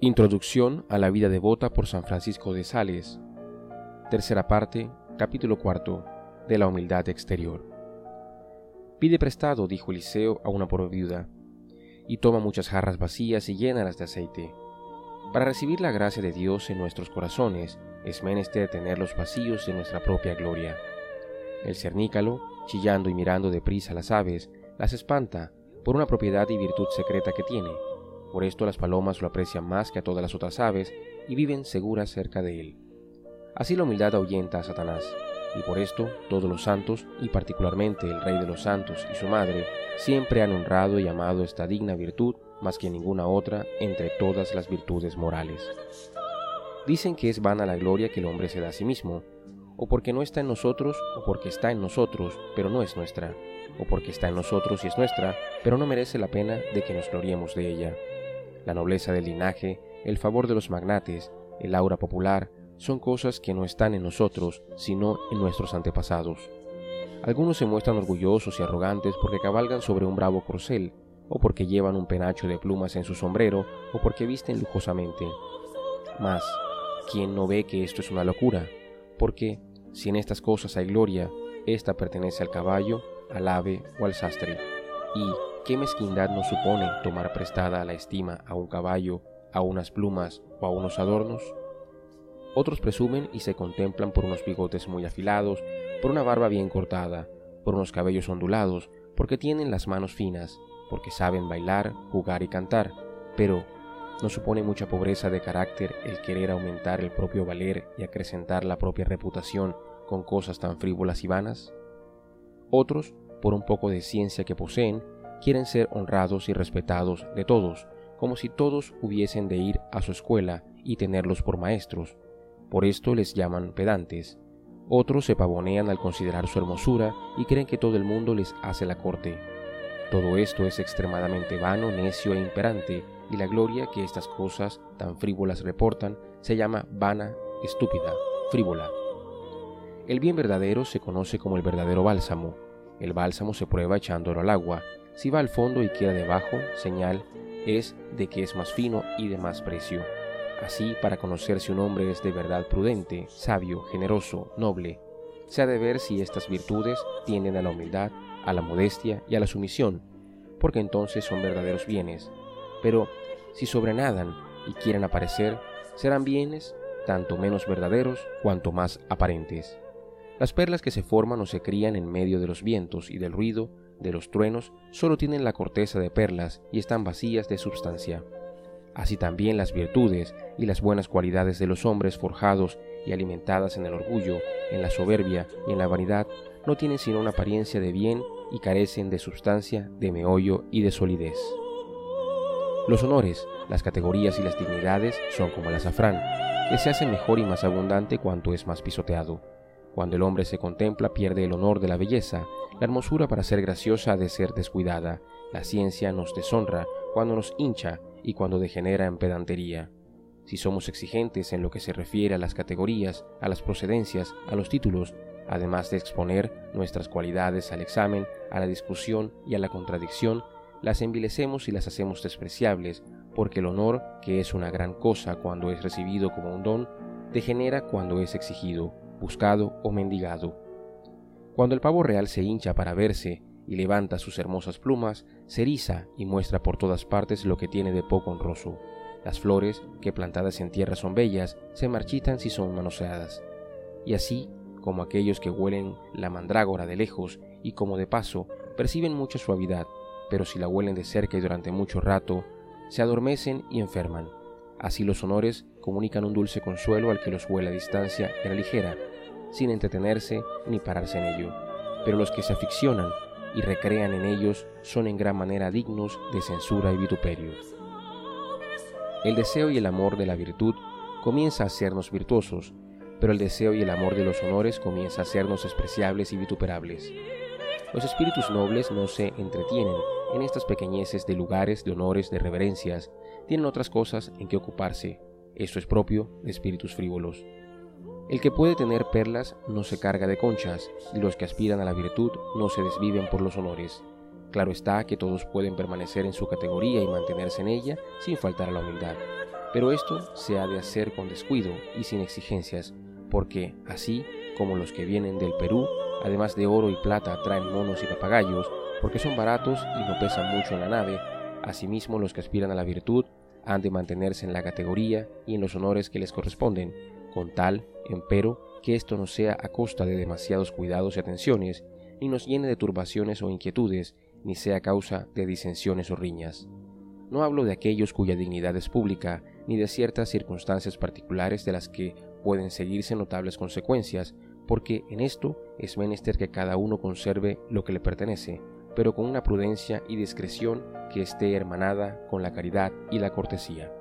Introducción a la vida devota por San Francisco de Sales. Tercera parte, capítulo cuarto, de la humildad exterior. Pide prestado, dijo Eliseo a una pobre viuda, y toma muchas jarras vacías y llénalas de aceite. Para recibir la gracia de Dios en nuestros corazones, es menester tener los vacíos de nuestra propia gloria. El cernícalo, chillando y mirando deprisa las aves, las espanta por una propiedad y virtud secreta que tiene por esto las palomas lo aprecian más que a todas las otras aves y viven seguras cerca de él. Así la humildad ahuyenta a Satanás, y por esto todos los santos, y particularmente el Rey de los Santos y su Madre, siempre han honrado y amado esta digna virtud más que ninguna otra entre todas las virtudes morales. Dicen que es vana la gloria que el hombre se da a sí mismo, o porque no está en nosotros, o porque está en nosotros, pero no es nuestra, o porque está en nosotros y es nuestra, pero no merece la pena de que nos gloriemos de ella. La nobleza del linaje, el favor de los magnates, el aura popular, son cosas que no están en nosotros, sino en nuestros antepasados. Algunos se muestran orgullosos y arrogantes porque cabalgan sobre un bravo corcel, o porque llevan un penacho de plumas en su sombrero, o porque visten lujosamente. Mas, ¿quién no ve que esto es una locura? Porque, si en estas cosas hay gloria, ésta pertenece al caballo, al ave o al sastre. Y, ¿Qué mezquindad nos supone tomar prestada la estima a un caballo, a unas plumas o a unos adornos? Otros presumen y se contemplan por unos bigotes muy afilados, por una barba bien cortada, por unos cabellos ondulados, porque tienen las manos finas, porque saben bailar, jugar y cantar, pero ¿no supone mucha pobreza de carácter el querer aumentar el propio valer y acrecentar la propia reputación con cosas tan frívolas y vanas? Otros, por un poco de ciencia que poseen, quieren ser honrados y respetados de todos, como si todos hubiesen de ir a su escuela y tenerlos por maestros. Por esto les llaman pedantes. Otros se pavonean al considerar su hermosura y creen que todo el mundo les hace la corte. Todo esto es extremadamente vano, necio e imperante, y la gloria que estas cosas tan frívolas reportan se llama vana, estúpida, frívola. El bien verdadero se conoce como el verdadero bálsamo. El bálsamo se prueba echándolo al agua, si va al fondo y queda debajo, señal es de que es más fino y de más precio. Así, para conocer si un hombre es de verdad prudente, sabio, generoso, noble, se ha de ver si estas virtudes tienden a la humildad, a la modestia y a la sumisión, porque entonces son verdaderos bienes. Pero si sobrenadan y quieren aparecer, serán bienes tanto menos verdaderos cuanto más aparentes. Las perlas que se forman o se crían en medio de los vientos y del ruido de los truenos solo tienen la corteza de perlas y están vacías de substancia. Así también las virtudes y las buenas cualidades de los hombres forjados y alimentadas en el orgullo, en la soberbia y en la vanidad no tienen sino una apariencia de bien y carecen de substancia, de meollo y de solidez. Los honores, las categorías y las dignidades son como el azafrán, que se hace mejor y más abundante cuanto es más pisoteado. Cuando el hombre se contempla pierde el honor de la belleza, la hermosura para ser graciosa ha de ser descuidada, la ciencia nos deshonra cuando nos hincha y cuando degenera en pedantería. Si somos exigentes en lo que se refiere a las categorías, a las procedencias, a los títulos, además de exponer nuestras cualidades al examen, a la discusión y a la contradicción, las envilecemos y las hacemos despreciables, porque el honor, que es una gran cosa cuando es recibido como un don, degenera cuando es exigido, buscado o mendigado. Cuando el pavo real se hincha para verse y levanta sus hermosas plumas, se eriza y muestra por todas partes lo que tiene de poco honroso. Las flores, que plantadas en tierra son bellas, se marchitan si son manoseadas. Y así, como aquellos que huelen la mandrágora de lejos y como de paso perciben mucha suavidad, pero si la huelen de cerca y durante mucho rato, se adormecen y enferman. Así los honores comunican un dulce consuelo al que los huele a distancia y a la ligera, sin entretenerse ni pararse en ello. Pero los que se aficionan y recrean en ellos son en gran manera dignos de censura y vituperio. El deseo y el amor de la virtud comienza a hacernos virtuosos, pero el deseo y el amor de los honores comienza a hacernos despreciables y vituperables. Los espíritus nobles no se entretienen en estas pequeñeces de lugares, de honores, de reverencias, tienen otras cosas en que ocuparse. Esto es propio de espíritus frívolos. El que puede tener perlas no se carga de conchas, y los que aspiran a la virtud no se desviven por los honores. Claro está que todos pueden permanecer en su categoría y mantenerse en ella sin faltar a la humildad, Pero esto se ha de hacer con descuido y sin exigencias, porque así como los que vienen del Perú, además de oro y plata, traen monos y papagayos, porque son baratos y no pesan mucho en la nave, asimismo los que aspiran a la virtud han de mantenerse en la categoría y en los honores que les corresponden, con tal, empero, que esto no sea a costa de demasiados cuidados y atenciones, ni nos llene de turbaciones o inquietudes, ni sea causa de disensiones o riñas. No hablo de aquellos cuya dignidad es pública, ni de ciertas circunstancias particulares de las que pueden seguirse notables consecuencias, porque en esto es menester que cada uno conserve lo que le pertenece, pero con una prudencia y discreción que esté hermanada con la caridad y la cortesía.